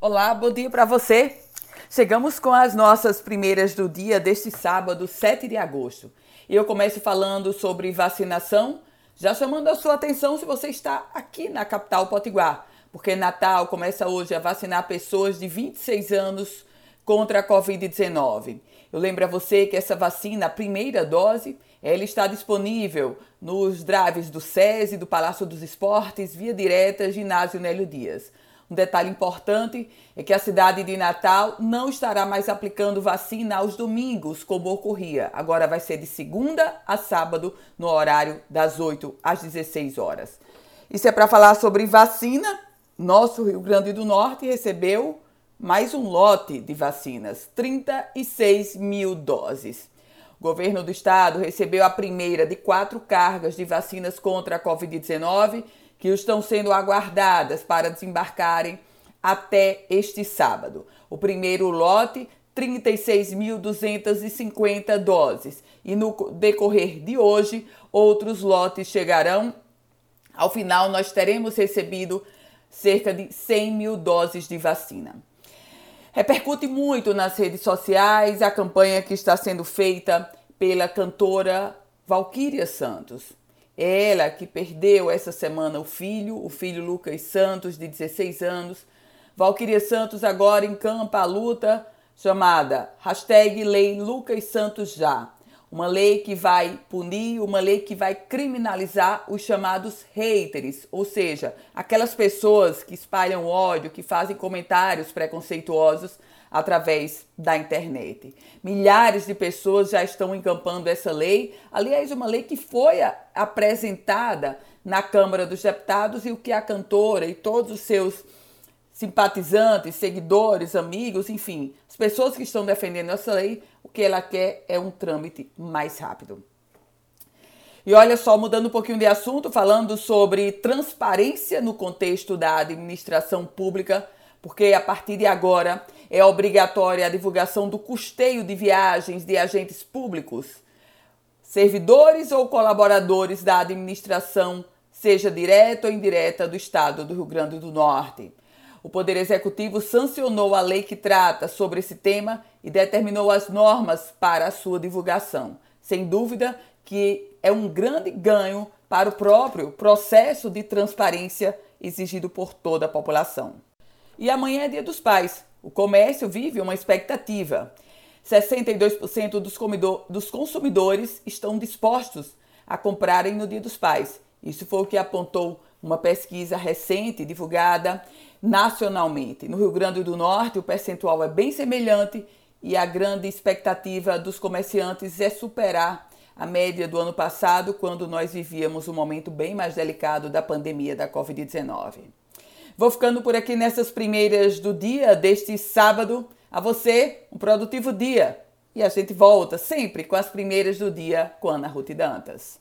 Olá, bom dia para você. Chegamos com as nossas primeiras do dia deste sábado, 7 de agosto. E eu começo falando sobre vacinação, já chamando a sua atenção se você está aqui na capital Potiguar, porque Natal começa hoje a vacinar pessoas de 26 anos contra a Covid-19. Eu lembro a você que essa vacina, a primeira dose, ela está disponível nos drives do SESI, do Palácio dos Esportes, via direta, ginásio Nélio Dias. Um detalhe importante é que a cidade de Natal não estará mais aplicando vacina aos domingos, como ocorria. Agora vai ser de segunda a sábado, no horário das 8 às 16 horas. Isso é para falar sobre vacina. Nosso Rio Grande do Norte recebeu mais um lote de vacinas, 36 mil doses. O governo do estado recebeu a primeira de quatro cargas de vacinas contra a Covid-19 que estão sendo aguardadas para desembarcarem até este sábado. O primeiro lote, 36.250 doses. E no decorrer de hoje, outros lotes chegarão. Ao final, nós teremos recebido cerca de 100 mil doses de vacina. Repercute muito nas redes sociais a campanha que está sendo feita pela cantora Valquíria Santos. Ela que perdeu essa semana o filho, o filho Lucas Santos, de 16 anos. Valquíria Santos agora encampa a luta chamada hashtag Lei Lucas Santos Já. Uma lei que vai punir, uma lei que vai criminalizar os chamados haters, ou seja, aquelas pessoas que espalham ódio, que fazem comentários preconceituosos através da internet. Milhares de pessoas já estão encampando essa lei. Aliás, uma lei que foi apresentada na Câmara dos Deputados e o que a cantora e todos os seus simpatizantes, seguidores, amigos, enfim, as pessoas que estão defendendo essa lei, o que ela quer é um trâmite mais rápido. E olha só, mudando um pouquinho de assunto, falando sobre transparência no contexto da administração pública, porque a partir de agora é obrigatória a divulgação do custeio de viagens de agentes públicos, servidores ou colaboradores da administração, seja direta ou indireta do Estado do Rio Grande do Norte. O Poder Executivo sancionou a lei que trata sobre esse tema e determinou as normas para a sua divulgação. Sem dúvida que é um grande ganho para o próprio processo de transparência exigido por toda a população. E amanhã é Dia dos Pais. O comércio vive uma expectativa. 62% dos, dos consumidores estão dispostos a comprarem no Dia dos Pais. Isso foi o que apontou uma pesquisa recente divulgada nacionalmente. No Rio Grande do Norte, o percentual é bem semelhante e a grande expectativa dos comerciantes é superar a média do ano passado, quando nós vivíamos um momento bem mais delicado da pandemia da Covid-19. Vou ficando por aqui nessas primeiras do dia deste sábado. A você, um produtivo dia. E a gente volta sempre com as primeiras do dia com Ana Ruth Dantas.